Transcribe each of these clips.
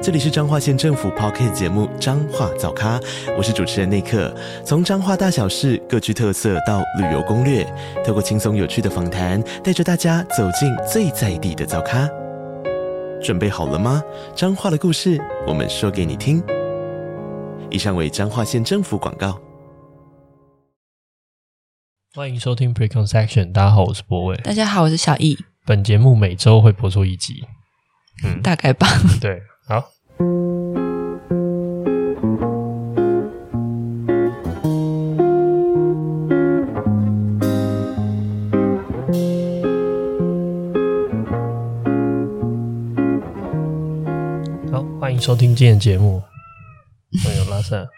这里是彰化县政府 Podcast 节目《彰化早咖》，我是主持人内克。从彰化大小事各具特色到旅游攻略，透过轻松有趣的访谈，带着大家走进最在地的早咖。准备好了吗？彰化的故事，我们说给你听。以上为彰化县政府广告。欢迎收听 Preconception，大家好，我是博伟。大家好，我是小易。本节目每周会播出一集，嗯，大概吧。对，好。迎收听今天的节目。欢迎拉萨。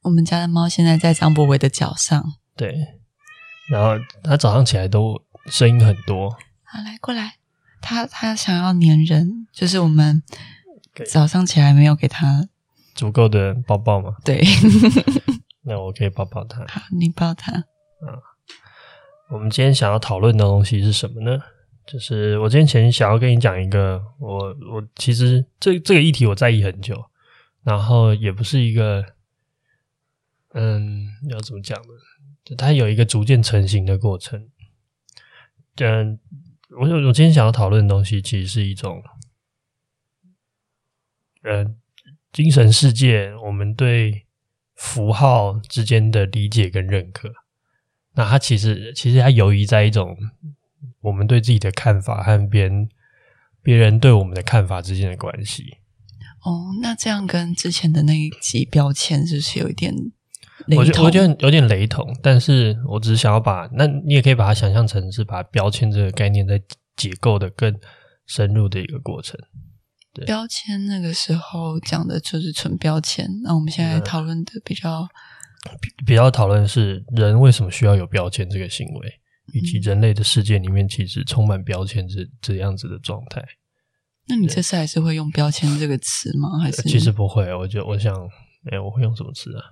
我们家的猫现在在张博伟的脚上。对，然后它早上起来都声音很多。好，来过来。它它想要粘人，就是我们。早上起来没有给他足够的抱抱嘛？对，那我可以抱抱他。好，你抱他。嗯，我们今天想要讨论的东西是什么呢？就是我今天想要跟你讲一个，我我其实这这个议题我在意很久，然后也不是一个，嗯，要怎么讲呢？它有一个逐渐成型的过程。嗯，我我今天想要讨论的东西其实是一种。嗯，精神世界，我们对符号之间的理解跟认可，那它其实其实它游移在一种我们对自己的看法和别人别人对我们的看法之间的关系。哦，那这样跟之前的那一集标签是不是有一点雷同？我觉得我觉得有点雷同，但是我只是想要把，那你也可以把它想象成是把标签这个概念再解构的更深入的一个过程。对标签那个时候讲的就是纯标签，那我们现在讨论的比较比，比较讨论是人为什么需要有标签这个行为，以及人类的世界里面其实充满标签这这样子的状态。那你这次还是会用标签这个词吗？还是其实不会？我就我想，哎，我会用什么词啊？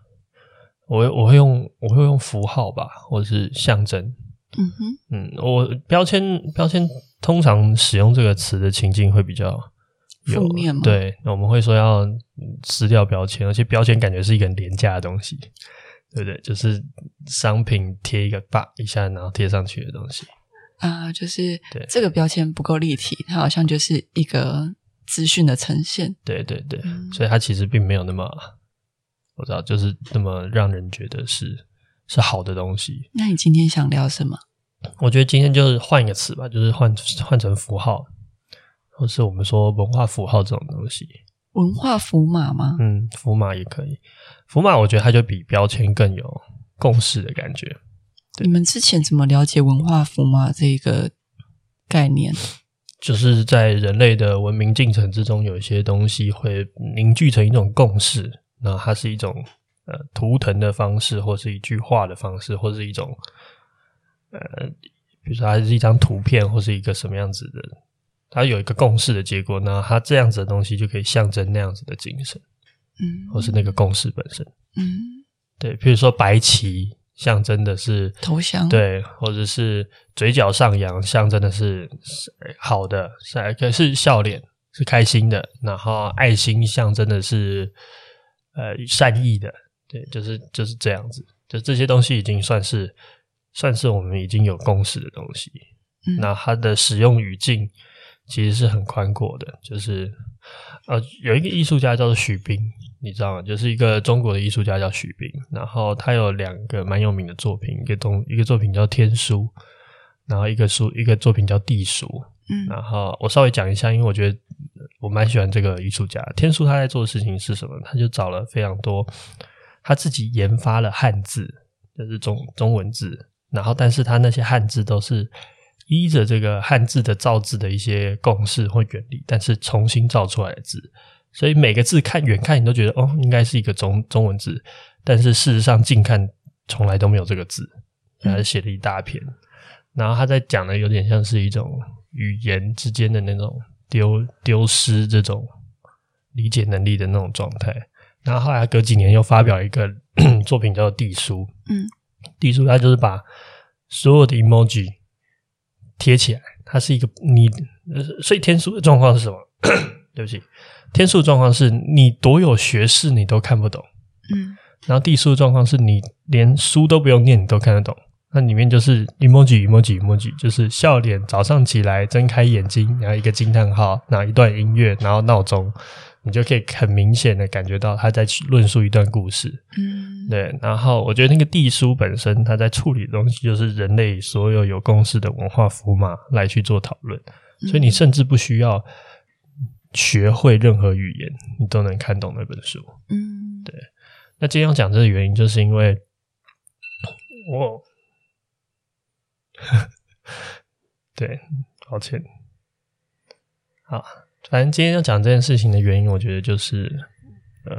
我会我会用我会用符号吧，或者是象征。嗯哼，嗯，我标签标签通常使用这个词的情境会比较。有负面吗？对，那我们会说要撕掉标签，而且标签感觉是一个很廉价的东西，对不对？就是商品贴一个吧一下，然后贴上去的东西啊、呃，就是这个标签不够立体，它好像就是一个资讯的呈现。对对对，嗯、所以它其实并没有那么，我知道，就是那么让人觉得是是好的东西。那你今天想聊什么？我觉得今天就是换一个词吧，就是换换成符号。或是我们说文化符号这种东西，文化符码吗？嗯，符码也可以。符码我觉得它就比标签更有共识的感觉。你们之前怎么了解文化符码这个概念？就是在人类的文明进程之中，有一些东西会凝聚成一种共识，那它是一种呃图腾的方式，或是一句话的方式，或是一种呃，比如说它是一张图片，或是一个什么样子的。它有一个共识的结果，那它这样子的东西就可以象征那样子的精神，嗯，或是那个共识本身，嗯，对，比如说白旗象征的是投降，对，或者是嘴角上扬象征的是好的，是可是笑脸，是开心的，然后爱心象征的是呃善意的，对，就是就是这样子，就这些东西已经算是算是我们已经有共识的东西，嗯，那它的使用语境。其实是很宽阔的，就是呃，有一个艺术家叫做许彬，你知道吗？就是一个中国的艺术家叫许彬，然后他有两个蛮有名的作品，一个东一个作品叫《天书》，然后一个书一个作品叫《地书》。嗯，然后我稍微讲一下，因为我觉得我蛮喜欢这个艺术家。天书他在做的事情是什么？他就找了非常多，他自己研发了汉字，就是中中文字，然后但是他那些汉字都是。依着这个汉字的造字的一些共识或原理，但是重新造出来的字，所以每个字看远看你都觉得哦，应该是一个中中文字，但是事实上近看从来都没有这个字，他写了一大篇。然后他在讲的有点像是一种语言之间的那种丢丢失这种理解能力的那种状态。然后后来隔几年又发表一个 作品叫做《地书》，嗯，《地书》它就是把所有的 emoji 贴起来，它是一个你，所以天书的状况是什么？对不起，天书的状况是你多有学识你都看不懂，嗯，然后地书的状况是你连书都不用念你都看得懂。那里面就是 emoji emoji emoji，就是笑脸，早上起来睁开眼睛，然后一个惊叹号，然后一段音乐，然后闹钟，你就可以很明显的感觉到他在论述一段故事。嗯，对。然后我觉得那个地书本身，它在处理的东西就是人类所有有共识的文化符码来去做讨论，所以你甚至不需要学会任何语言，你都能看懂那本书。嗯，对。那今天要讲这个原因，就是因为我。对，抱歉。好，反正今天要讲这件事情的原因，我觉得就是，呃，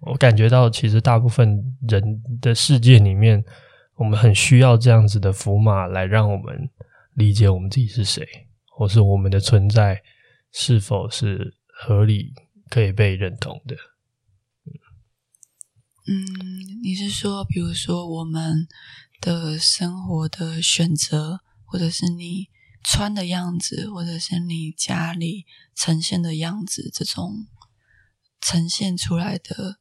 我感觉到其实大部分人的世界里面，我们很需要这样子的符码来让我们理解我们自己是谁，或是我们的存在是否是合理、可以被认同的。嗯，你是说，比如说我们。的生活的选择，或者是你穿的样子，或者是你家里呈现的样子，这种呈现出来的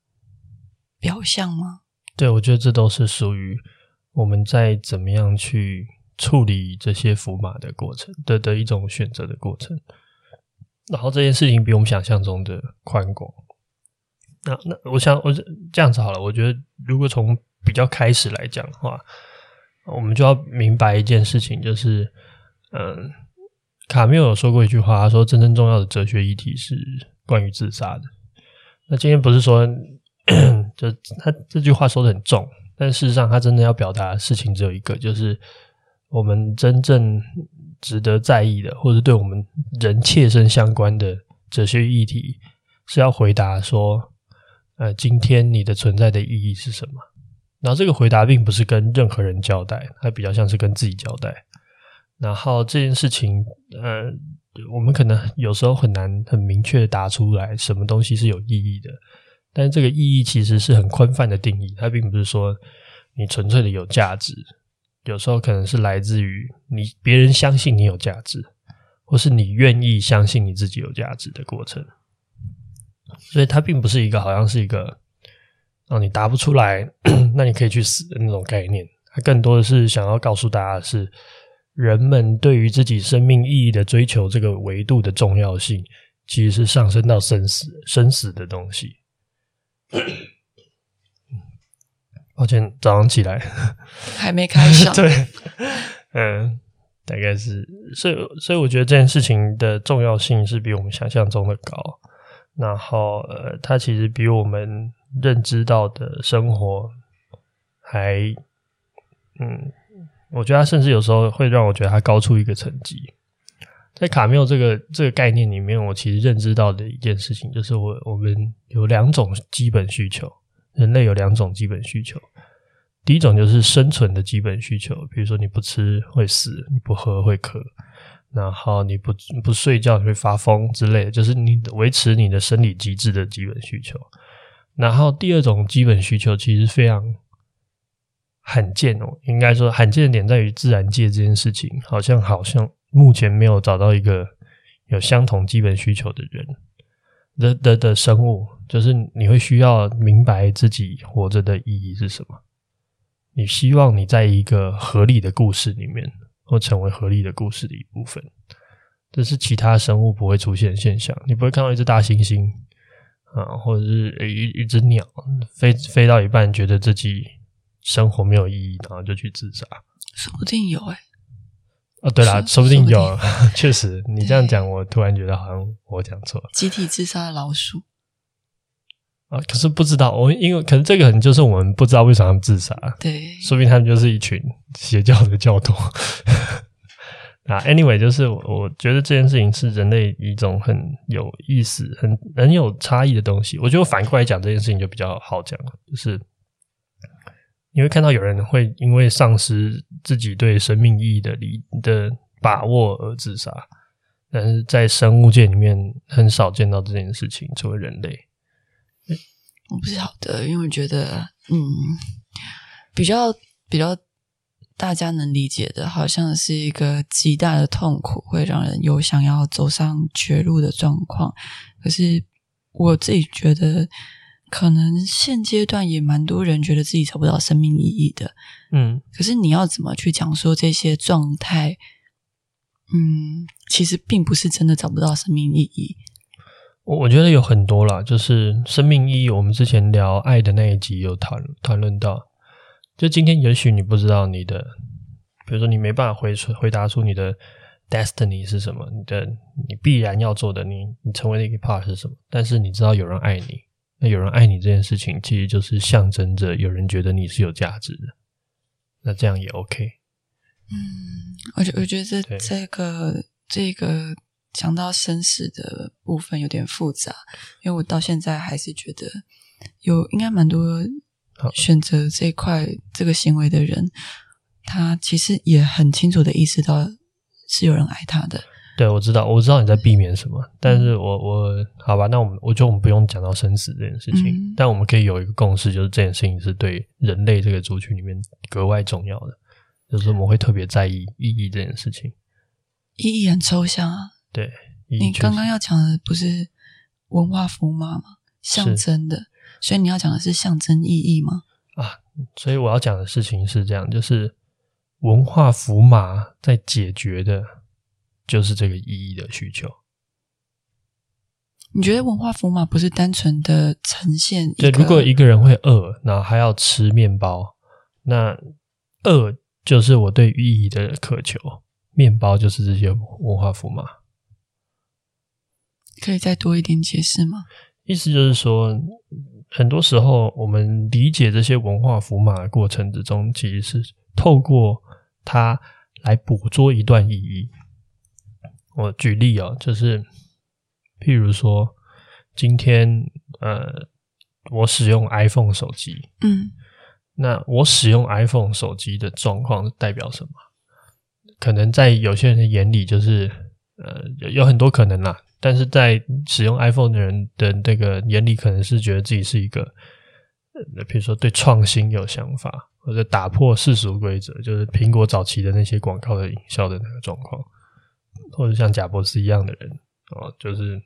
表象吗？对，我觉得这都是属于我们在怎么样去处理这些符码的过程的的一种选择的过程。然后这件事情比我们想象中的宽广。那那我想我这样子好了，我觉得如果从比较开始来讲的话。我们就要明白一件事情，就是，嗯，卡缪有说过一句话，他说真正重要的哲学议题是关于自杀的。那今天不是说，就他这句话说的很重，但事实上他真的要表达的事情只有一个，就是我们真正值得在意的，或者对我们人切身相关的哲学议题，是要回答说，呃，今天你的存在的意义是什么？然后这个回答并不是跟任何人交代，它比较像是跟自己交代。然后这件事情，呃，我们可能有时候很难很明确的答出来什么东西是有意义的。但是这个意义其实是很宽泛的定义，它并不是说你纯粹的有价值。有时候可能是来自于你别人相信你有价值，或是你愿意相信你自己有价值的过程。所以它并不是一个好像是一个。让你答不出来，那你可以去死的那种概念。它更多的是想要告诉大家的是，人们对于自己生命意义的追求这个维度的重要性，其实是上升到生死、生死的东西。抱歉，早上起来还没开始。对，嗯，大概是，所以，所以我觉得这件事情的重要性是比我们想象中的高。然后，呃，它其实比我们。认知到的生活，还，嗯，我觉得他甚至有时候会让我觉得他高出一个层级。在卡缪这个这个概念里面，我其实认知到的一件事情就是我，我我们有两种基本需求，人类有两种基本需求。第一种就是生存的基本需求，比如说你不吃会死，你不喝会渴，然后你不不睡觉你会发疯之类的，就是你维持你的生理机制的基本需求。然后第二种基本需求其实非常罕见哦，应该说罕见的点在于自然界这件事情，好像好像目前没有找到一个有相同基本需求的人的的的生物，就是你会需要明白自己活着的意义是什么，你希望你在一个合理的故事里面，或成为合理的故事的一部分，这是其他生物不会出现的现象，你不会看到一只大猩猩。啊，或者是一一只鸟飞飞到一半，觉得自己生活没有意义，然后就去自杀。说不定有哎、欸。哦，对啦，说，不定有，确实，你这样讲，我突然觉得好像我讲错了。集体自杀的老鼠。啊，可是不知道，我因为可能这个可能就是我们不知道为什么他们自杀。对，说不定他们就是一群邪教的教徒。啊，anyway，就是我我觉得这件事情是人类一种很有意思、很很有差异的东西。我觉得反过来讲这件事情就比较好讲了，就是你会看到有人会因为丧失自己对生命意义的理的把握而自杀，但是在生物界里面很少见到这件事情，作为人类。我不晓得，因为我觉得，嗯，比较比较大家能理解的，好像是一个极大的痛苦，会让人有想要走上绝路的状况。可是我自己觉得，可能现阶段也蛮多人觉得自己找不到生命意义的。嗯，可是你要怎么去讲说这些状态？嗯，其实并不是真的找不到生命意义。我我觉得有很多啦，就是生命意义。我们之前聊爱的那一集有谈谈论到，就今天也许你不知道你的，比如说你没办法回出回答出你的 destiny 是什么，你的你必然要做的，你你成为的一个 part 是什么，但是你知道有人爱你，那有人爱你这件事情，其实就是象征着有人觉得你是有价值的，那这样也 OK。嗯，我觉我觉得这这个这个。讲到生死的部分有点复杂，因为我到现在还是觉得有应该蛮多选择这一块这个行为的人，他其实也很清楚的意识到是有人爱他的。对，我知道，我知道你在避免什么，但是我我好吧，那我们我觉得我们不用讲到生死这件事情，嗯，但我们可以有一个共识，就是这件事情是对人类这个族群里面格外重要的，就是我们会特别在意意义这件事情。意义很抽象啊。对，你刚刚要讲的不是文化符码吗？象征的，所以你要讲的是象征意义吗？啊，所以我要讲的事情是这样，就是文化符码在解决的，就是这个意义的需求。你觉得文化符码不是单纯的呈现？对，如果一个人会饿，然后还要吃面包，那饿就是我对意义的渴求，面包就是这些文化符码。可以再多一点解释吗？意思就是说，很多时候我们理解这些文化符码的过程之中，其实是透过它来捕捉一段意义。我举例哦，就是譬如说，今天呃，我使用 iPhone 手机，嗯，那我使用 iPhone 手机的状况代表什么？可能在有些人的眼里，就是呃，有有很多可能啦。但是在使用 iPhone 的人的那个眼里，可能是觉得自己是一个，呃，比如说对创新有想法，或者打破世俗规则，就是苹果早期的那些广告的营销的那个状况，或者像贾博士一样的人，哦，就是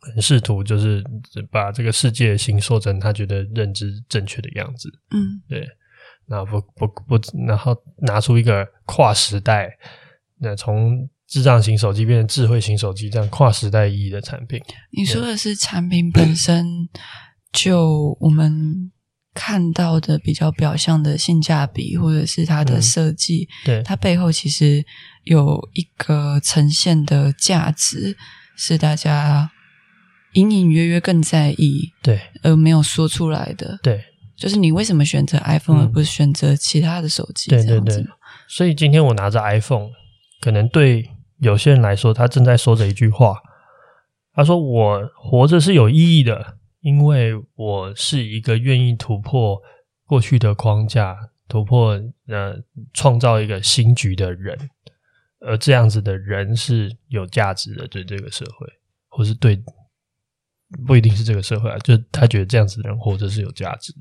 很试图就是把这个世界形塑成他觉得认知正确的样子，嗯，对，那不不不，然后拿出一个跨时代，那从。智障型手机变成智慧型手机，这样跨时代意义的产品。你说的是产品本身，就我们看到的比较表象的性价比，或者是它的设计，嗯，对，它背后其实有一个呈现的价值，是大家隐隐约约更在意，对，而没有说出来的。对，就是你为什么选择 iPhone 而不是选择其他的手机？对对对。所以今天我拿着 iPhone，可能对。有些人来说，他正在说着一句话。他说：“我活着是有意义的，因为我是一个愿意突破过去的框架，突破呃，创造一个新局的人。而这样子的人是有价值的，对这个社会，或是对不一定是这个社会啊，就他觉得这样子的人活着是有价值的。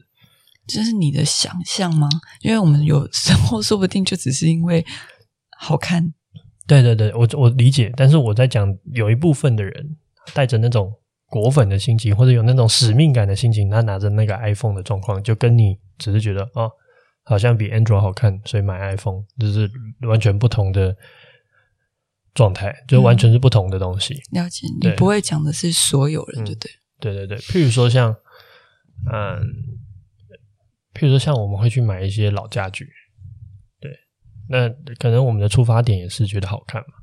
这是你的想象吗？因为我们有时候说不定就只是因为好看。”对对对，我我理解，但是我在讲有一部分的人带着那种果粉的心情，或者有那种使命感的心情，他拿着那个 iPhone 的状况，就跟你只是觉得哦，好像比 Android 好看，所以买 iPhone，就是完全不同的状态，就完全是不同的东西。嗯、了解，你不会讲的是所有人，就对、嗯。对对对，譬如说像嗯，譬如说像我们会去买一些老家具。对那可能我们的出发点也是觉得好看嘛，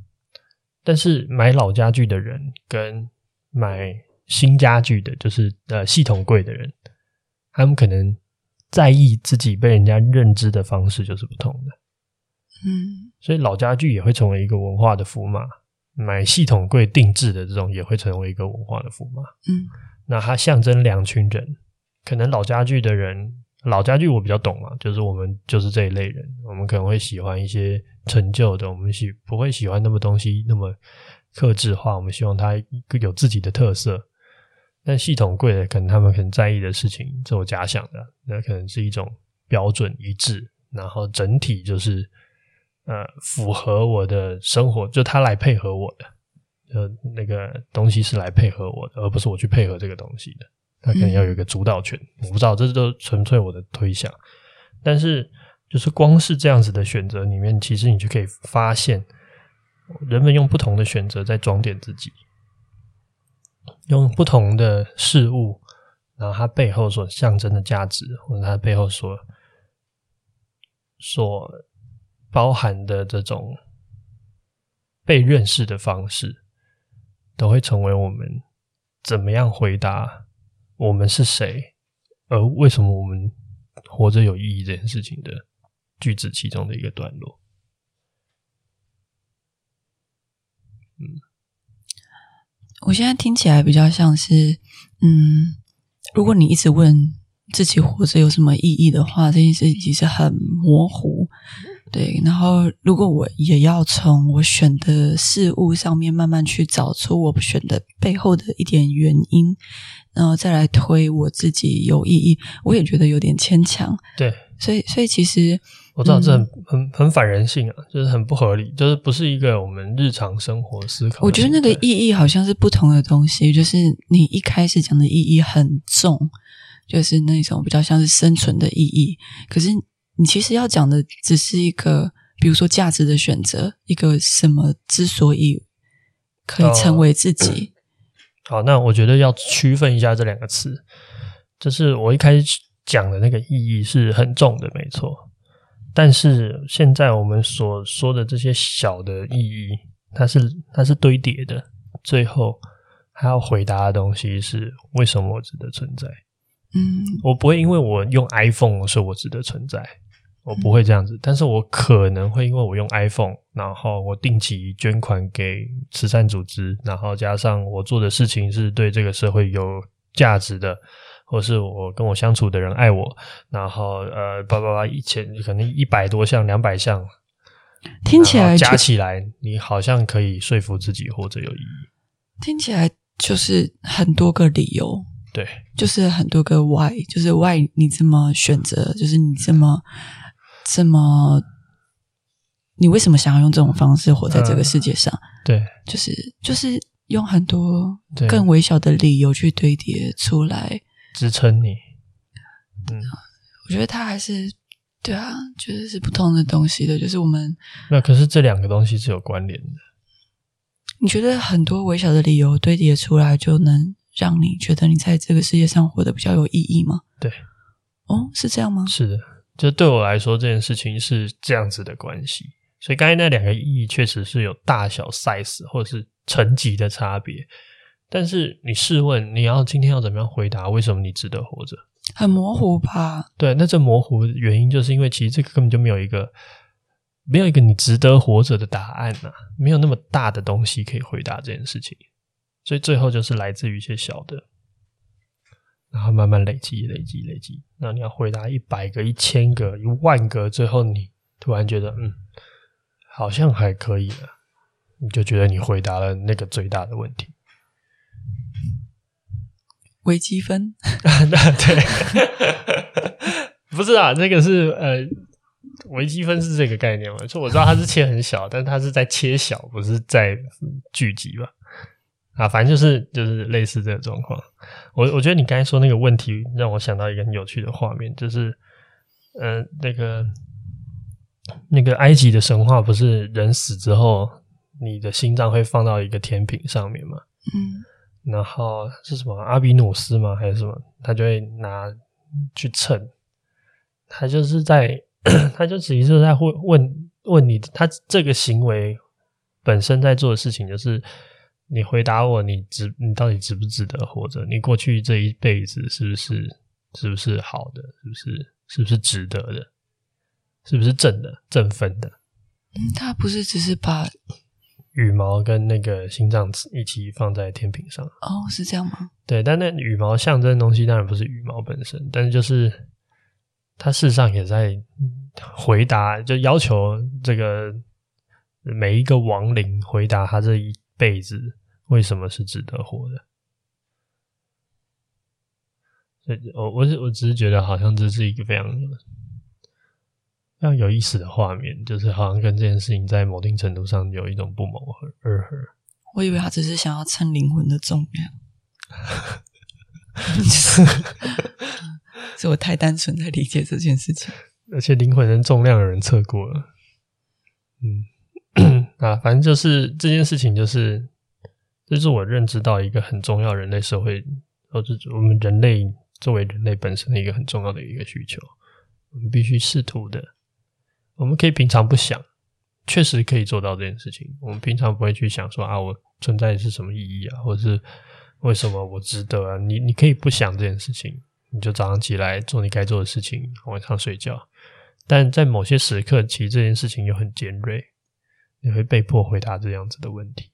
但是买老家具的人跟买新家具的，就是呃系统柜的人，他们可能在意自己被人家认知的方式就是不同的。嗯，所以老家具也会成为一个文化的符码，买系统柜定制的这种也会成为一个文化的符码。嗯，那它象征两群人，可能老家具的人老家具我比较懂嘛，就是我们就是这一类人，我们可能会喜欢一些陈旧的，我们喜不会喜欢那么东西那么克制化，我们希望它有自己的特色。但系统柜的可能他们很在意的事情，这我假想的，那可能是一种标准一致，然后整体就是呃符合我的生活，就他来配合我的，就那个东西是来配合我的，而不是我去配合这个东西的。他可能要有一个主导权，嗯、我不知道，这都纯粹我的推想。但是，就是光是这样子的选择里面，其实你就可以发现，人们用不同的选择在装点自己。用不同的事物，然后它背后所象征的价值，或者它背后所所包含的这种被认识的方式，都会成为我们怎么样回答我们是谁，而为什么我们活着有意义这件事情的句子其中的一个段落。嗯。我现在听起来比较像是，嗯，如果你一直问自己活着有什么意义的话，这件事情其实很模糊，对。然后，如果我也要从我选的事物上面慢慢去找出我选的背后的一点原因，然后再来推我自己有意义，我也觉得有点牵强。对，所以，所以其实。我知道这很很很反人性啊，就是很不合理，就是不是一个我们日常生活思考。我觉得那个意义好像是不同的东西，就是你一开始讲的意义很重，就是那种比较像是生存的意义。可是你其实要讲的只是一个，比如说价值的选择，一个什么之所以可以成为自己。哦，好，那我觉得要区分一下这两个词，就是我一开始讲的那个意义是很重的，没错。但是现在我们所说的这些小的意义，它是它是堆叠的，最后还要回答的东西是为什么我值得存在？嗯，我不会因为我用 iPhone 说我值得存在，我不会这样子。但是我可能会因为我用 iPhone，然后我定期捐款给慈善组织，然后加上我做的事情是对这个社会有价值的。或是我跟我相处的人爱我，然后呃，叭叭叭，一千可能一百多项、两百项，听起来加起来，你好像可以说服自己或者有意义。听起来就是很多个理由，对，就是很多个 why，就是 why 你这么选择，就是你这么这么，你为什么想要用这种方式活在这个世界上？呃、对，就是就是用很多更微小的理由去堆叠出来。支撑你，嗯，我觉得它还是对啊，就是是不同的东西的，就是我们那可是这两个东西是有关联的。你觉得很多微小的理由堆叠出来，就能让你觉得你在这个世界上活得比较有意义吗？对，哦，是这样吗？是的，就对我来说，这件事情是这样子的关系。所以刚才那两个意义确实是有大小 size 或者是层级的差别。但是你试问，你要今天要怎么样回答？为什么你值得活着？很模糊吧？对，那这模糊的原因就是因为其实这个根本就没有一个没有一个你值得活着的答案呐、啊，没有那么大的东西可以回答这件事情，所以最后就是来自于一些小的，然后慢慢累积、累积、累积。那你要回答一百个、一千个、一万个，最后你突然觉得嗯，好像还可以了，你就觉得你回答了那个最大的问题。微积分，对，不是啊，那个是呃，微积分是这个概念嘛？就我知道它是切很小，但它是在切小，不是在聚集吧？啊，反正就是就是类似这个状况。我我觉得你刚才说那个问题，让我想到一个很有趣的画面，就是呃，那个那个埃及的神话，不是人死之后，你的心脏会放到一个天平上面吗？嗯。然后是什么阿比努斯吗？还是什么？他就会拿去称，他就是在，他就其实是在问问问你，他这个行为本身在做的事情，就是你回答我，你值，你到底值不值得活着？你过去这一辈子是不是是不是好的？是不是是不是值得的？是不是正的正分的？嗯，他不是只是把。羽毛跟那个心脏一起放在天平上哦，是这样吗？对，但那羽毛象征的东西当然不是羽毛本身，但是就是他事实上也在回答，就要求这个每一个亡灵回答他这一辈子为什么是值得活的。所以我我我只是觉得好像这是一个非常非常有意思的画面，就是好像跟这件事情在某定程度上有一种不谋而合。我以为他只是想要称灵魂的重量。是我太单纯在理解这件事情，而且灵魂的重量有人测过了。嗯，啊，反正就是这件事情，就是这是我认知到一个很重要人类社会，或者我们人类作为人类本身的一个很重要的一个需求，我们必须试图的。我们可以平常不想，确实可以做到这件事情。我们平常不会去想说啊，我存在是什么意义啊，或者是。为什么我值得啊？你你可以不想这件事情，你就早上起来做你该做的事情，晚上睡觉。但在某些时刻，其实这件事情又很尖锐，你会被迫回答这样子的问题。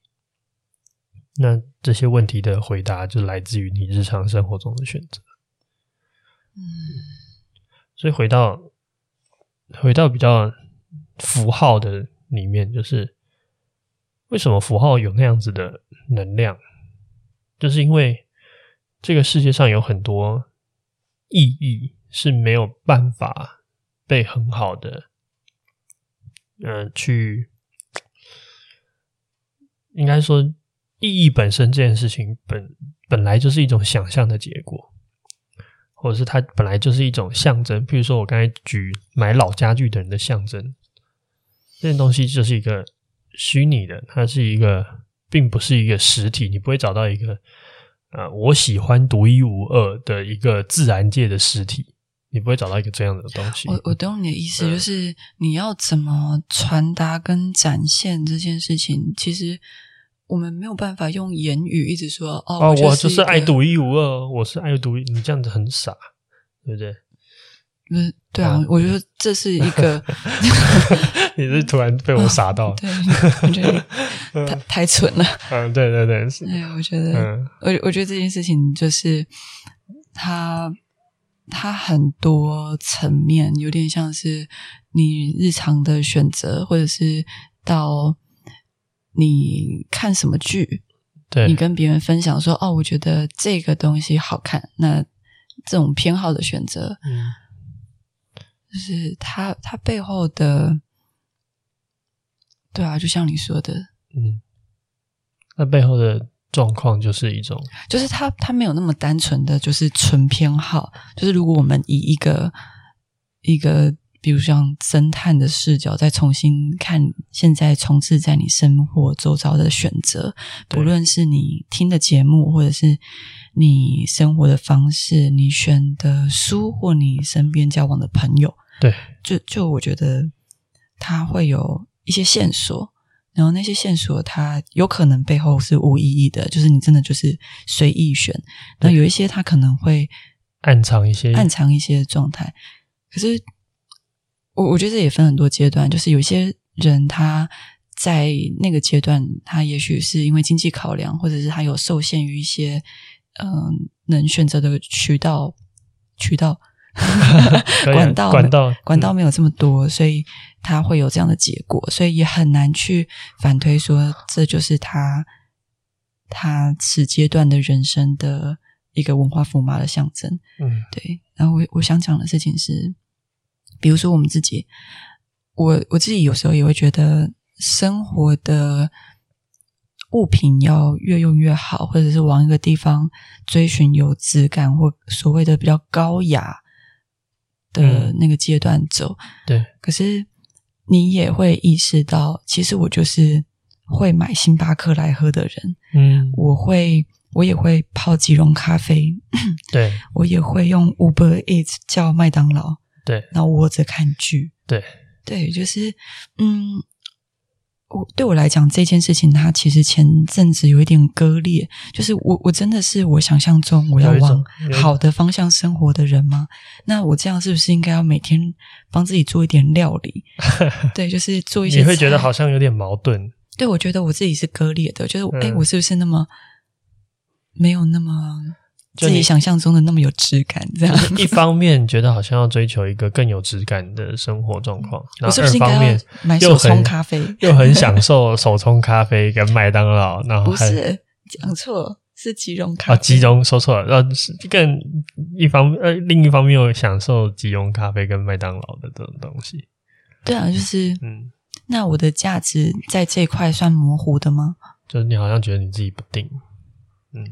那这些问题的回答就来自于你日常生活中的选择。嗯，所以回到回到比较符号的里面，就是为什么符号有那样子的能量？就是因为这个世界上有很多意义是没有办法被很好的，嗯、去应该说意义本身这件事情本本来就是一种想象的结果，或者是它本来就是一种象征。譬如说我刚才举买老家具的人的象征，这件东西就是一个虚拟的，它是一个。并不是一个实体，你不会找到一个呃，我喜欢独一无二的一个自然界的实体，你不会找到一个这样的东西。我我懂你的意思，就是你要怎么传达跟展现这件事情，嗯、其实我们没有办法用言语一直说哦，哦，我就是爱独一无二，我是爱独一，你这样子很傻，对不对？嗯，对啊，我觉得这是一个。你是突然被我傻到，对，我觉得太 太蠢了。嗯，对对对，是。对，我觉得，我我觉得这件事情就是它，它很多层面，有点像是你日常的选择，或者是到你看什么剧，对，你跟别人分享说，哦，我觉得这个东西好看，那这种偏好的选择，嗯。就是它，它背后的，对啊，就像你说的，嗯，那背后的状况就是一种，就是他他没有那么单纯的就是纯偏好。就是如果我们以一个一个，比如像侦探的视角，再重新看现在充斥在你生活周遭的选择，不论是你听的节目，或者是你生活的方式，你选的书，或你身边交往的朋友。对，就就我觉得它会有一些线索，然后那些线索它有可能背后是无意义的，就是你真的就是随意选。那有一些它可能会暗藏一些暗藏一些状态。可是我我觉得这也分很多阶段，就是有些人他在那个阶段，他也许是因为经济考量，或者是他有受限于一些嗯、呃、能选择的渠道渠道。管道管道管道没有这么多，所以他会有这样的结果，所以也很难去反推说这就是他他此阶段的人生的一个文化符码的象征。嗯，对。然后我我想讲的事情是，比如说我们自己，我我自己有时候也会觉得生活的物品要越用越好，或者是往一个地方追寻有质感或所谓的比较高雅。的那个阶段走，嗯，对。可是你也会意识到，其实我就是会买星巴克来喝的人。嗯，我会，我也会泡即溶咖啡。对，我也会用 Uber Eats 叫麦当劳。对，然后窝着看剧。对，对，就是嗯。我对我来讲这件事情，它其实前阵子有一点割裂。就是我，我真的是我想象中我要往好的方向生活的人吗？那我这样是不是应该要每天帮自己做一点料理？对，就是做一些。你会觉得好像有点矛盾。对，我觉得我自己是割裂的。就是，哎、嗯，我是不是那么没有那么自己想象中的那么有质感，这样。一方面觉得好像要追求一个更有质感的生活状况，然后二方面买手冲咖啡，又很享受手冲咖啡跟麦当劳，然后不是讲错，是即溶咖啡。啊，即溶说错了，呃，更一方呃，另一方面又享受即溶咖啡跟麦当劳的这种东西。对啊，就是嗯，那我的价值在这一块算模糊的吗？就是你好像觉得你自己不定，嗯。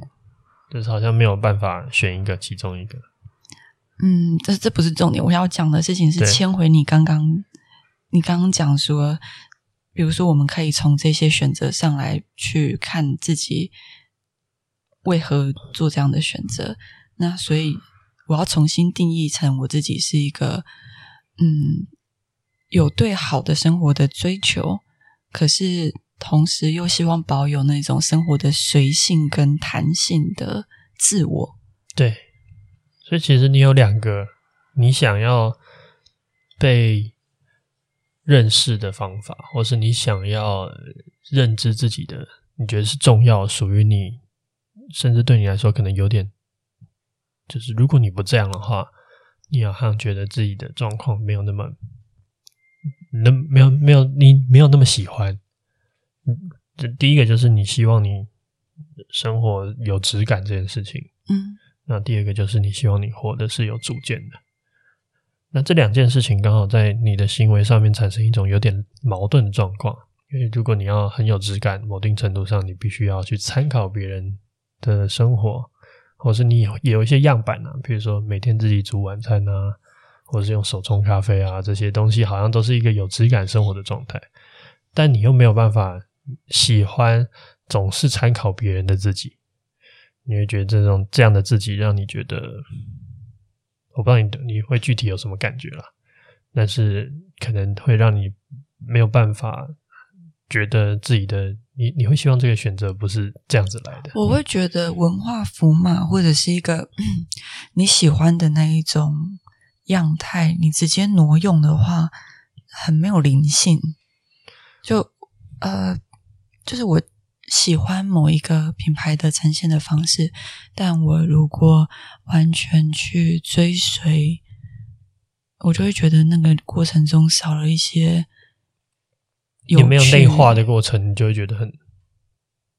就是好像没有办法选一个其中一个。嗯，这这不是重点。我要讲的事情是牵回你刚刚，你刚刚讲说，比如说我们可以从这些选择上来去看自己为何做这样的选择。那所以我要重新定义成我自己是一个，嗯，有对好的生活的追求，可是。同时又希望保有那种生活的随性跟弹性的自我。对，所以其实你有两个你想要被认识的方法，或是你想要认知自己的，你觉得是重要、属于你，甚至对你来说可能有点，就是如果你不这样的话，你好像觉得自己的状况没有那么，那没有没有你没有那么喜欢。嗯，这第一个就是你希望你生活有质感这件事情，嗯，那第二个就是你希望你活的是有主见的。那这两件事情刚好在你的行为上面产生一种有点矛盾的状况，因为如果你要很有质感，某定程度上你必须要去参考别人的生活，或是你有有一些样板啊，比如说每天自己煮晚餐啊，或者是用手冲咖啡啊，这些东西好像都是一个有质感生活的状态，但你又没有办法。喜欢总是参考别人的自己，你会觉得这种这样的自己让你觉得，我不知道你你会具体有什么感觉啦，但是可能会让你没有办法觉得自己的你你会希望这个选择不是这样子来的。我会觉得文化符码或者是一个 你喜欢的那一种样态，你直接挪用的话，很没有灵性，就呃。就是我喜欢某一个品牌的呈现的方式，但我如果完全去追随，我就会觉得那个过程中少了一些有。你没有内化的过程，你就会觉得很、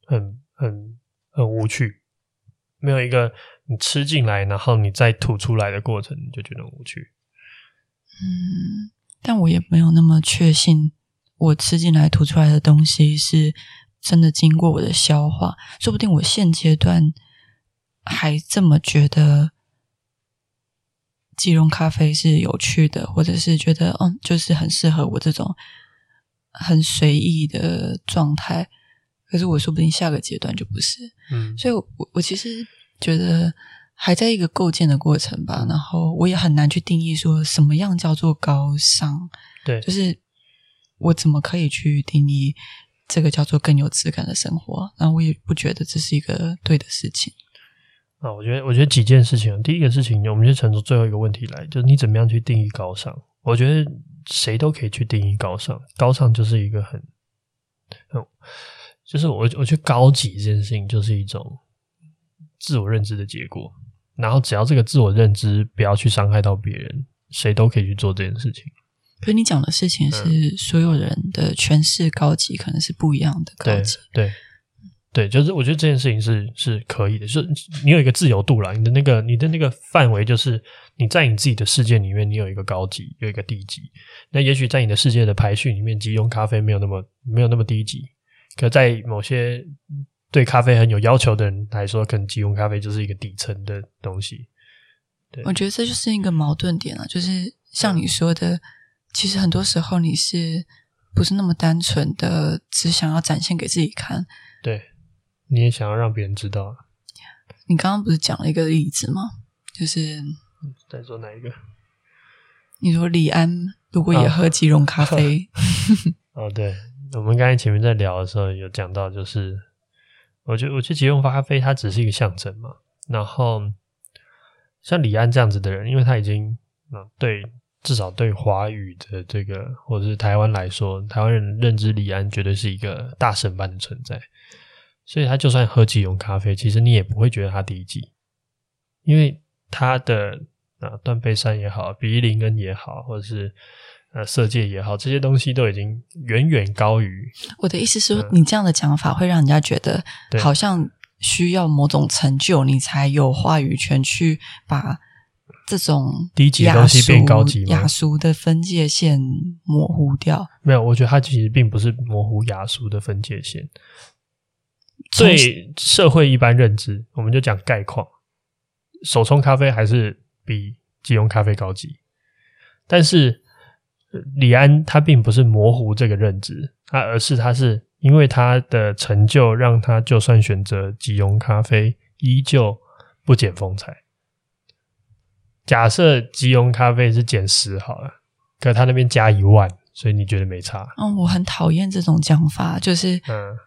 很、很、很无趣。没有一个你吃进来，然后你再吐出来的过程，你就觉得很无趣。嗯，但我也没有那么确信。我吃进来吐出来的东西是真的经过我的消化，说不定我现阶段还这么觉得即溶咖啡是有趣的，或者是觉得嗯，就是很适合我这种很随意的状态。可是我说不定下个阶段就不是，嗯，所以我我其实觉得还在一个构建的过程吧。然后我也很难去定义说什么样叫做高尚，对，就是。我怎么可以去定义这个叫做更有质感的生活？那我也不觉得这是一个对的事情。啊，我觉得，我觉得几件事情。第一个事情，我们就承受最后一个问题来，就是你怎么样去定义高尚？我觉得谁都可以去定义高尚。高尚就是一个很，很，就是我我觉得高级这件事情就是一种自我认知的结果。然后只要这个自我认知不要去伤害到别人，谁都可以去做这件事情。可你讲的事情是所有人的诠释高级，可能是不一样的高级。对对对，就是我觉得这件事情是是可以的，就是你有一个自由度啦，你的那个你的那个范围，就是你在你自己的世界里面，你有一个高级，有一个低级。那也许在你的世界的排序里面，即溶咖啡没有那么没有那么低级，可在某些对咖啡很有要求的人来说，可能即溶咖啡就是一个底层的东西。对，我觉得这就是一个矛盾点啊，就是像你说的。其实很多时候你是不是那么单纯的只想要展现给自己看？对，你也想要让别人知道。你刚刚不是讲了一个例子吗？就是在说哪一个？你说李安如果也喝即溶咖啡？哦，对，我们刚才前面在聊的时候有讲到，就是我觉得我觉得即溶咖啡它只是一个象征嘛。然后像李安这样子的人，因为他已经嗯对。至少对华语的这个，或者是台湾来说，台湾人认知李安绝对是一个大神般的存在，所以他就算喝即溶咖啡，其实你也不会觉得他低级，因为他的啊断背山也好，比翼林根也好，或者是呃色戒也好，这些东西都已经远远高于。我的意思是说，你这样的讲法会让人家觉得好像需要某种成就，你才有话语权去把这种低级的东西变高级，雅俗的分界线模糊掉。没有，我觉得它其实并不是模糊雅俗的分界线。对社会一般认知，我们就讲概况。手冲咖啡还是比即溶咖啡高级，但是李安他并不是模糊这个认知，他而是他是因为他的成就，让他就算选择即溶咖啡，依旧不减风采。假设即溶咖啡是减十好了，可他那边加一万，所以你觉得没差？嗯，我很讨厌这种讲法，就是嗯。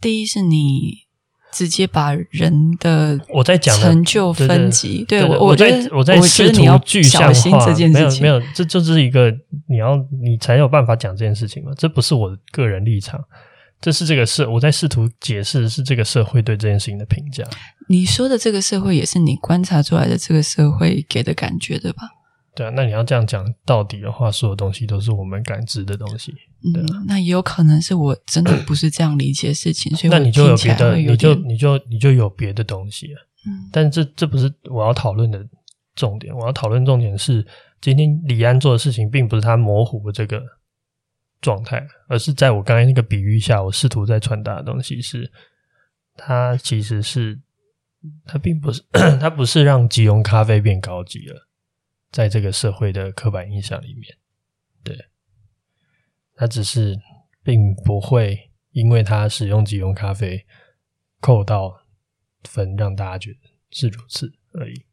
第一是你直接把人的我在讲成就分级，对，我我在我在试图具象化，没有没有，这就是一个你要你才有办法讲这件事情嘛，这不是我的个人立场，这是这个社我在试图解释是这个社会对这件事情的评价。你说的这个社会也是你观察出来的这个社会给的感觉的吧？对啊，那你要这样讲到底的话，所有东西都是我们感知的东西。嗯，那也有可能是我真的不是这样理解事情，所以那你就有别的，你就你就你就有别的东西了。嗯，但这这不是我要讨论的重点。我要讨论重点是，今天李安做的事情，并不是他模糊的这个状态，而是在我刚才那个比喻下，我试图在传达的东西是，它其实是它并不是 它不是让即溶咖啡变高级了。在这个社会的刻板印象里面，对，它只是并不会因为它使用即溶咖啡扣到分，让大家觉得是如此而已。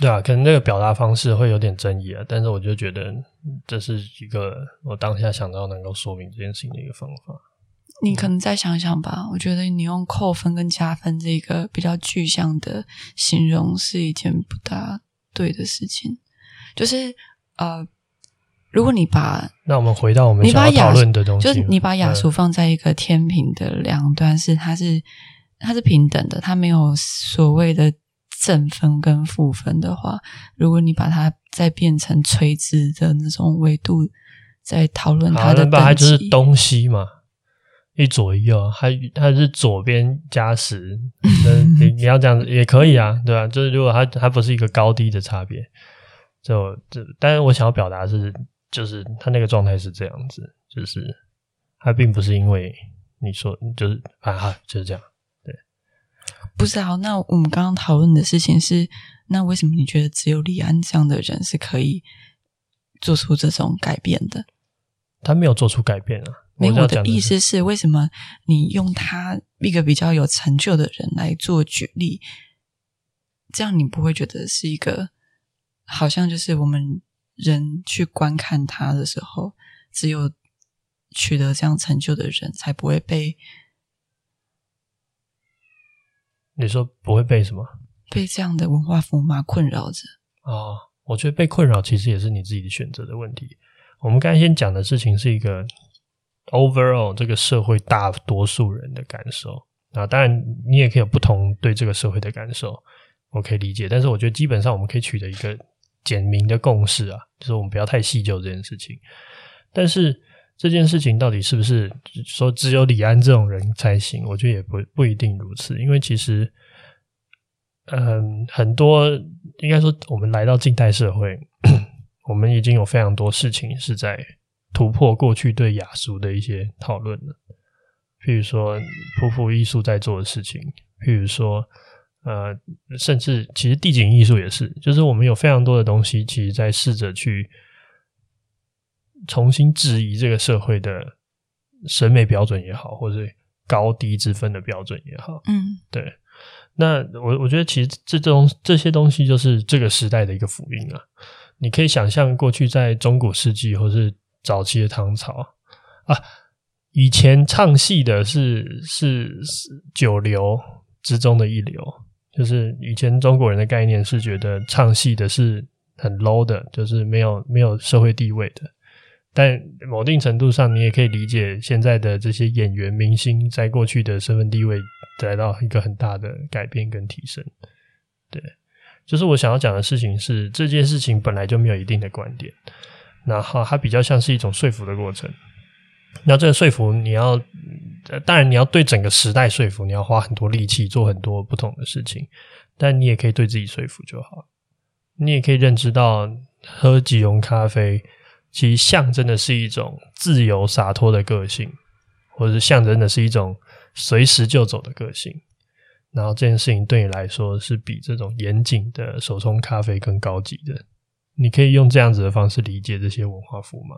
对啊，可能那个表达方式会有点争议啊，但是我就觉得这是一个我当下想到能够说明这件事情的一个方法。你可能再想想吧，我觉得你用扣分跟加分这个比较具象的形容是一件不大对的事情。就是呃，如果你把那我们回到我们想要讨论的东西，就是你把雅俗放在一个天平的两端，是它是它是平等的，它没有所谓的正分跟负分的话，如果你把它再变成垂直的那种维度，在讨论它的等级，它就是东西嘛。一左一右，它它是左边加十，你你要这样子也可以啊，对吧？就是如果它它不是一个高低的差别，就就，但是我想要表达是，就是它那个状态是这样子，就是它并不是因为你说就是啊，就是这样，对，不是啊。那我们刚刚讨论的事情是，那为什么你觉得只有李安这样的人是可以做出这种改变的？他没有做出改变啊。没，我的意思是，为什么你用他一个比较有成就的人来做举例，这样你不会觉得是一个好像就是我们人去观看他的时候，只有取得这样成就的人才不会被？你说不会被什么？被这样的文化符码困扰着？哦，我觉得被困扰其实也是你自己的选择的问题。我们刚才先讲的事情是一个。Overall，这个社会大多数人的感受啊，当然你也可以有不同对这个社会的感受，我可以理解。但是我觉得基本上我们可以取得一个简明的共识啊，就是我们不要太细究这件事情。但是这件事情到底是不是说只有李安这种人才行？我觉得也不不一定如此，因为其实，嗯，很多应该说我们来到近代社会，我们已经有非常多事情是在。突破过去对雅俗的一些讨论了，譬如说匍匐艺术在做的事情，譬如说，呃，甚至其实地景艺术也是，就是我们有非常多的东西，其实在试着去重新质疑这个社会的审美标准也好，或者高低之分的标准也好，嗯，对。那我我觉得其实这种这些东西就是这个时代的一个福音啊。你可以想象过去在中古世纪或是早期的唐朝啊，以前唱戏的是是是九流之中的一流，就是以前中国人的概念是觉得唱戏的是很 low 的，就是没有没有社会地位的。但某定程度上，你也可以理解现在的这些演员明星在过去的身份地位得到一个很大的改变跟提升。对，就是我想要讲的事情是，这件事情本来就没有一定的观点，然后它比较像是一种说服的过程。那这个说服你要，当然你要对整个时代说服，你要花很多力气做很多不同的事情，但你也可以对自己说服就好。你也可以认知到，喝即溶咖啡。其实象征的是一种自由洒脱的个性，或者是象征的是一种随时就走的个性。然后这件事情对你来说是比这种严谨的手冲咖啡更高级的。你可以用这样子的方式理解这些文化符吗。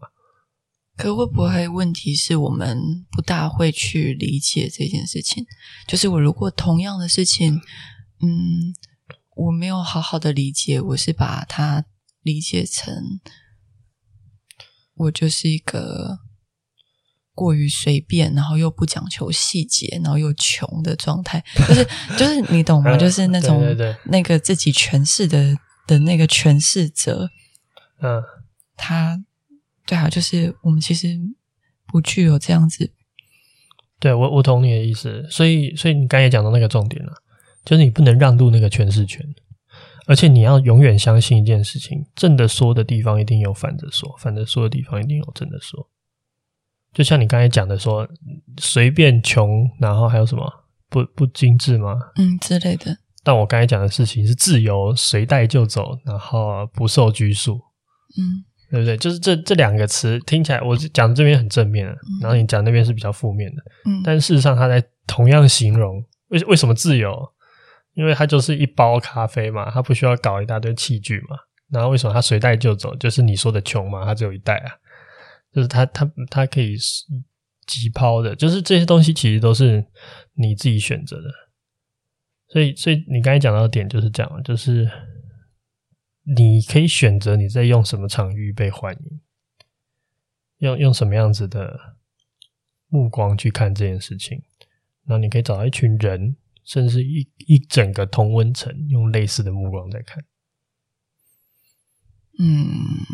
可会不会问题是我们不大会去理解这件事情？就是我如果同样的事情，嗯，我没有好好的理解，我是把它理解成。我就是一个过于随便，然后又不讲求细节，然后又穷的状态，就是就是 你懂吗？就是那种、那个自己诠释的的那个诠释者，嗯，他对啊，就是我们其实不具有这样子。对，我我懂你的意思，所以所以你刚才也讲到那个重点了，就是你不能让渡那个诠释权。而且你要永远相信一件事情：正的说的地方一定有反着说，反着说的地方一定有正的说。就像你刚才讲的说，随便穷，然后还有什么不不精致吗？嗯，之类的。但我刚才讲的事情是自由，随带就走，然后不受拘束。嗯，对不对？就是这这两个词听起来，我讲的这边很正面，然后你讲那边是比较负面的。嗯，但事实上，它在同样形容为为什么自由？因为它就是一包咖啡嘛，它不需要搞一大堆器具嘛。然后为什么它随带就走？就是你说的穷嘛，它只有一袋啊。就是它它它可以是即抛的，就是这些东西其实都是你自己选择的。所以所以你刚才讲到的点就是这样，就是你可以选择你在用什么场域被欢迎，用用什么样子的目光去看这件事情。然后你可以找到一群人。甚至一一整个同温层用类似的目光在看，嗯，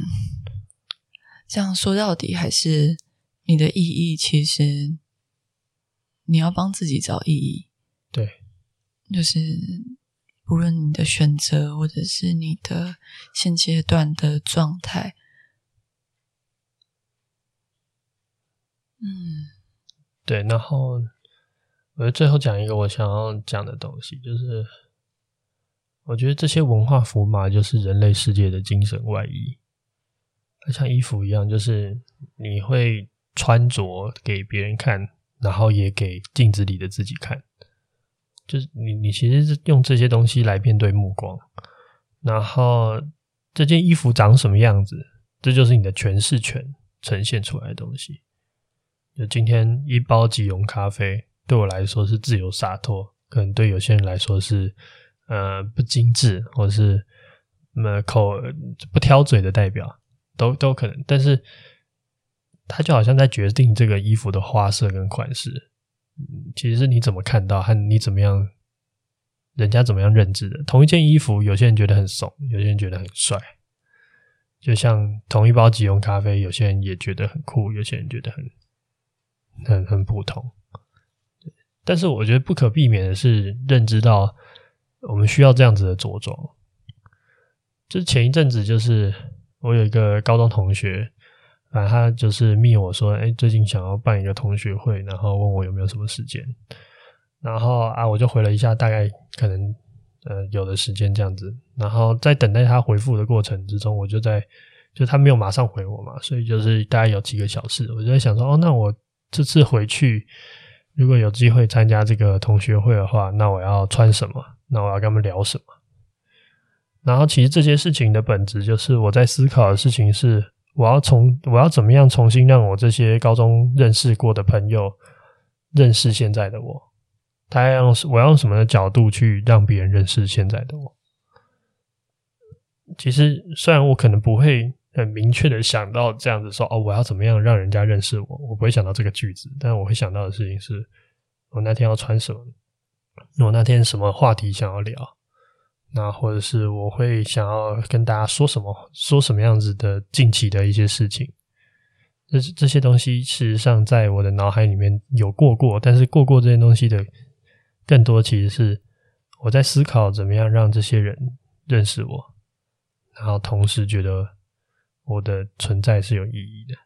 这样说到底还是你的意义，其实你要帮自己找意义。对，就是不论你的选择，或者是你的现阶段的状态，嗯，对，然后。我最后讲一个我想要讲的东西，就是我觉得这些文化符码就是人类世界的精神外衣，它像衣服一样，就是你会穿着给别人看，然后也给镜子里的自己看，就是你你其实是用这些东西来面对目光，然后这件衣服长什么样子，这就是你的诠释权呈现出来的东西。就今天一包即溶咖啡。对我来说是自由洒脱，可能对有些人来说是呃不精致，或者是呃口不挑嘴的代表，都都可能。但是，他就好像在决定这个衣服的花色跟款式，其实是你怎么看到和你怎么样，人家怎么样认知的。同一件衣服，有些人觉得很怂，有些人觉得很帅。就像同一包即溶咖啡，有些人也觉得很酷，有些人觉得很很很普通。但是我觉得不可避免的是认知到我们需要这样子的着装。就前一阵子，就是我有一个高中同学，反正他就是密我说，哎，最近想要办一个同学会，然后问我有没有什么时间。然后啊，我就回了一下，大概可能呃有的时间这样子。然后在等待他回复的过程之中，我就在就他没有马上回我嘛，所以就是大概有几个小时，我就在想说，哦，那我这次回去。如果有机会参加这个同学会的话，那我要穿什么？那我要跟他们聊什么？然后，其实这些事情的本质就是我在思考的事情是：我要从我要怎么样重新让我这些高中认识过的朋友认识现在的我？他要用我要用什么的角度去让别人认识现在的我？其实，虽然我可能不会。很明确的想到这样子说哦，我要怎么样让人家认识我？我不会想到这个句子，但我会想到的事情是，我那天要穿什么？我那天什么话题想要聊？那或者是我会想要跟大家说什么？说什么样子的近期的一些事情？这这些东西事实上在我的脑海里面有过过，但是过过这些东西的更多其实是我在思考怎么样让这些人认识我，然后同时觉得我的存在是有意义的。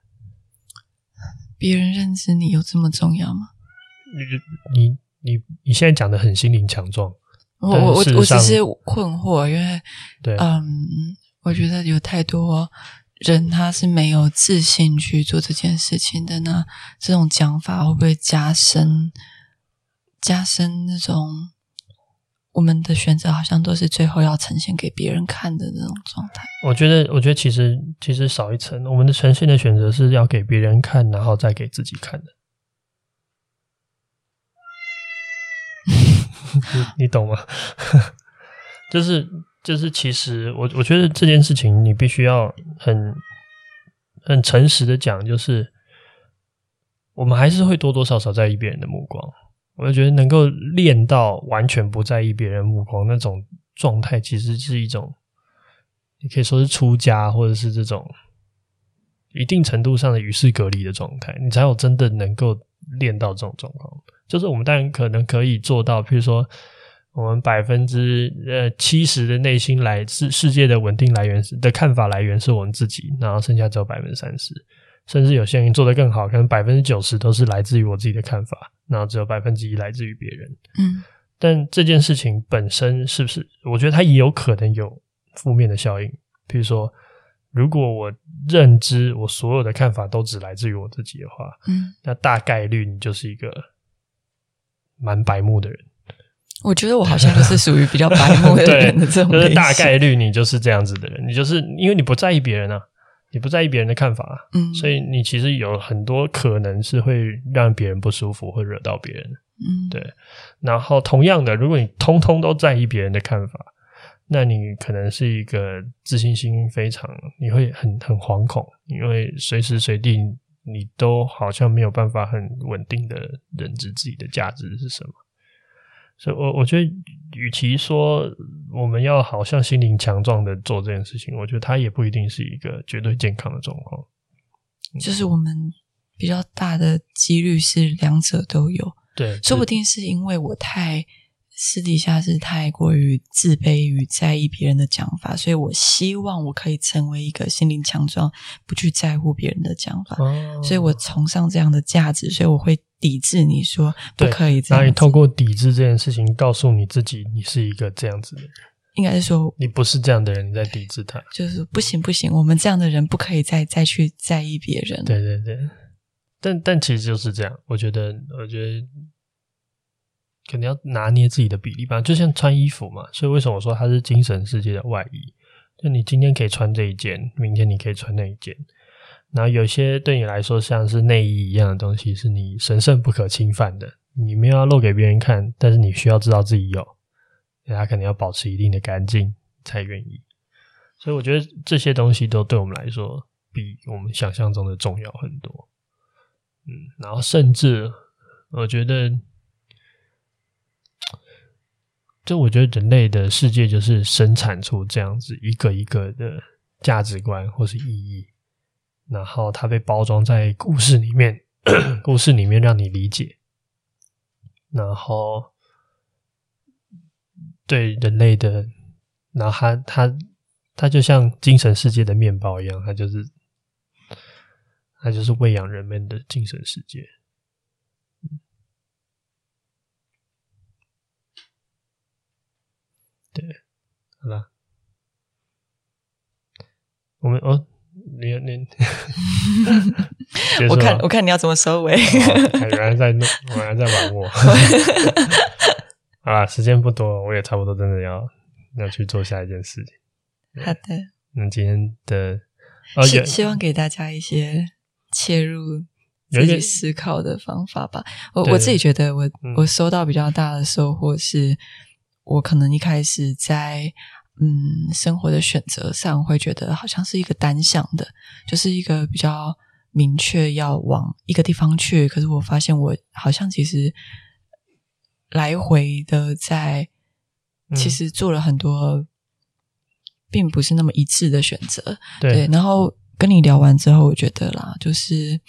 别人认识你有这么重要吗？你你你你现在讲的很心灵强壮，我我我我只是困惑，因为对，嗯，我觉得有太多人他是没有自信去做这件事情的呢。这种讲法会不会加深加深那种我们的选择好像都是最后要呈现给别人看的那种状态？我觉得，我觉得其实其实少一层，我们的呈现的选择是要给别人看，然后再给自己看的。你你懂吗？就 是就是，其实我我觉得这件事情你必须要很很诚实的讲，就是我们还是会多多少少在意别人的目光。我就觉得能够练到完全不在意别人目光那种状态，其实是一种你可以说是出家，或者是这种一定程度上的与世隔离的状态，你才有真的能够练到这种状况。就是我们当然可能可以做到，譬如说，我们百分之呃七十的内心来自世界的稳定来源是的看法来源是我们自己，然后剩下只有百分之三十，甚至有些人做得更好，可能百分之九十都是来自于我自己的看法，然后只有百分之一来自于别人。嗯，但这件事情本身是不是？我觉得它也有可能有负面的效应，比如说，如果我认知我所有的看法都只来自于我自己的话，嗯，那大概率你就是一个。蛮白目的人，我觉得我好像就是属于比较白目的人的这种，就是大概率你就是这样子的人，你就是因为你不在意别人啊，你不在意别人的看法，嗯，所以你其实有很多可能是会让别人不舒服，会惹到别人，嗯，对。然后同样的，如果你通通都在意别人的看法，那你可能是一个自信心非常，你会很很惶恐，因为随时随地。你都好像没有办法很稳定的认知自己的价值是什么，所以我我觉得，与其说我们要好像心灵强壮的做这件事情，我觉得它也不一定是一个绝对健康的状况。就是我们比较大的几率是两者都有，对，说不定是因为我太。私底下是太过于自卑与在意别人的讲法，所以我希望我可以成为一个心灵强壮、不去在乎别人的讲法。哦，所以我崇尚这样的价值，所以我会抵制你说不可以这样。那你透过抵制这件事情，告诉你自己，你是一个这样子的人。应该是说，你不是这样的人，你在抵制他。就是不行不行，我们这样的人不可以再再去在意别人。对对对，但但其实就是这样。我觉得，我觉得。肯定要拿捏自己的比例吧，就像穿衣服嘛。所以为什么我说它是精神世界的外衣？就你今天可以穿这一件，明天你可以穿那一件。然后有些对你来说像是内衣一样的东西，是你神圣不可侵犯的，你没有要露给别人看，但是你需要知道自己有，他肯定要保持一定的干净才愿意。所以我觉得这些东西都对我们来说比我们想象中的重要很多。嗯，然后甚至我觉得。就我觉得人类的世界就是生产出这样子一个一个的价值观或是意义，然后它被包装在故事里面，故事里面让你理解，然后对人类的，然后它它它就像精神世界的面包一样，它就是它就是喂养人们的精神世界。对，好了，我们哦，你你，我看我看你要怎么收尾，原来在弄，原来在玩我。好了，时间不多，我也差不多真的要要去做下一件事情。好的，那今天的，希希望给大家一些切入自己思考的方法吧。我我自己觉得我，我、嗯、我收到比较大的收获是。我可能一开始在嗯生活的选择上会觉得好像是一个单向的，就是一个比较明确要往一个地方去。可是我发现我好像其实来回的在，其实做了很多并不是那么一致的选择。对，对，然后跟你聊完之后，我觉得啦，就是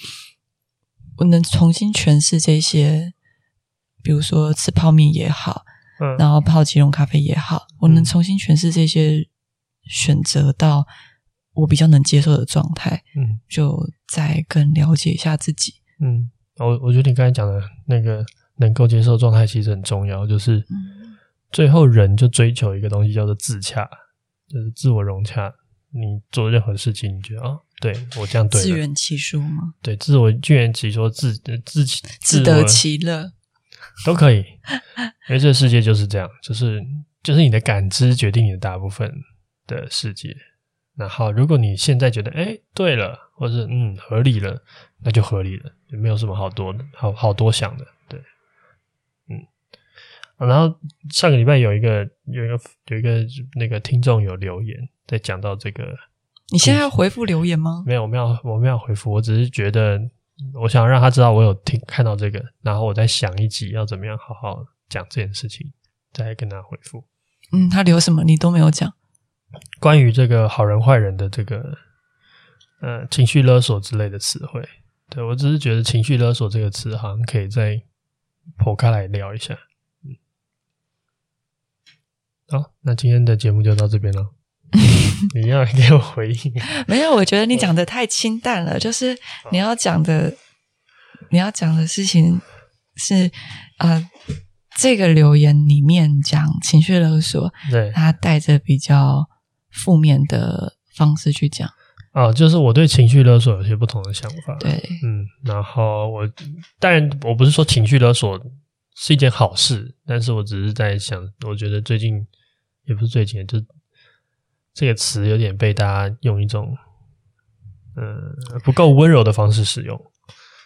我能重新诠释这些，比如说吃泡面也好，嗯，然后泡即溶咖啡也好，我能重新诠释这些选择到我比较能接受的状态，嗯，就再更了解一下自己，嗯，我我觉得你刚才讲的那个能够接受状态其实很重要，就是最后人就追求一个东西叫做自洽，就是自我融洽。你做任何事情，你觉得啊、哦，对我这样对，自圆其说吗？对，自我自圆其说，自自自得其乐都可以。因为这个世界就是这样，就是就是你的感知决定你的大部分的世界。然后，如果你现在觉得哎对了，或是嗯合理了，那就合理了，也没有什么好多的，好好多想的。对，嗯。然后上个礼拜有一个有一个有一个那个听众有留言。在讲到这个，你现在要回复留言吗？没有，我没有，我没有回复。我只是觉得，我想让他知道我有听看到这个，然后我再想一集要怎么样好好讲这件事情，再跟他回复。嗯，他留什么你都没有讲。关于这个好人坏人的这个，呃，情绪勒索之类的词汇，对，我只是觉得情绪勒索这个词好像可以再剖开来聊一下。嗯，好，那今天的节目就到这边了。你要给我回应？没有，我觉得你讲的太清淡了。就是你要讲的，你要讲的事情是，呃，这个留言里面讲情绪勒索，对，他带着比较负面的方式去讲。啊，就是我对情绪勒索有些不同的想法。对，嗯，然后我当然我不是说情绪勒索是一件好事，但是我只是在想，我觉得最近也不是最近，就。这个词有点被大家用一种，嗯不够温柔的方式使用。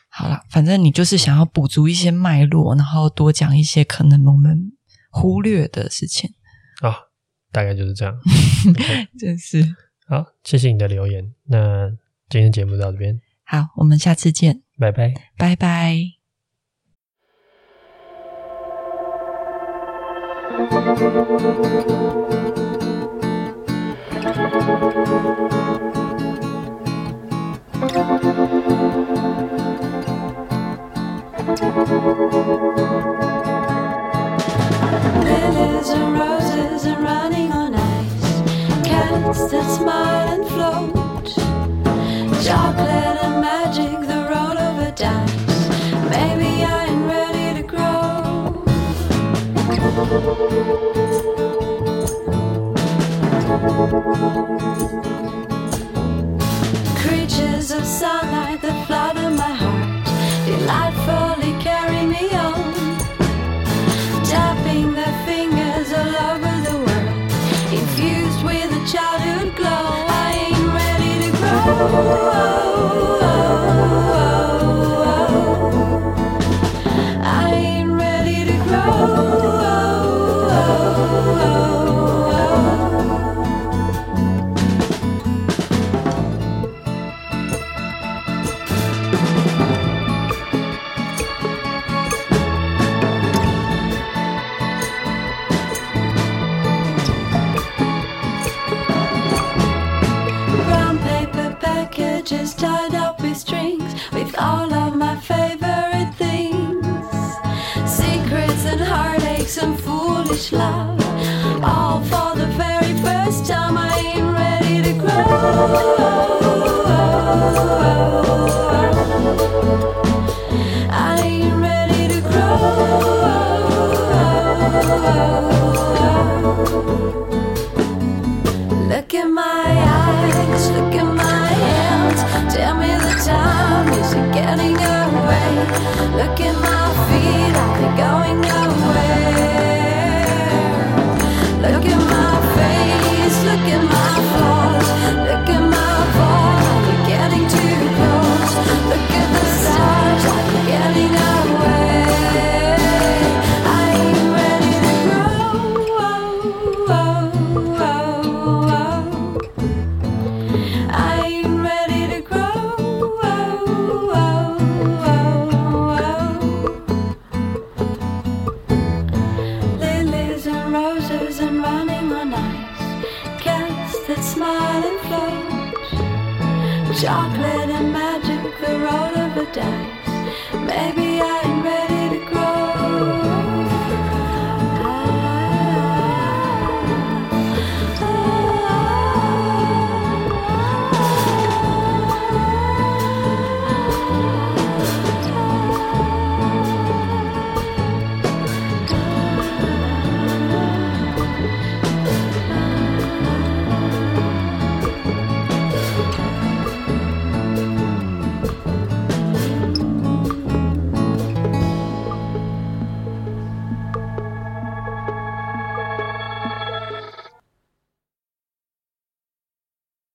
好了，反正你就是想要补足一些脉络，然后多讲一些可能我们忽略的事情啊，大概就是这样 真是好，谢谢你的留言。那今天节目到这边，好，我们下次见，拜拜，拜拜。Lilies and roses are running on ice, cats that smile and float. Chocolate and magic, the roll of a dice. Maybe I'm ready to grow. Creatures of sunlight that flutter my heart, delightfully carry me on. Tapping their fingers all over the world, infused with a childhood glow. I ain't ready to grow. I ain't ready to grow. love. All for the very first time, I ain't ready to grow.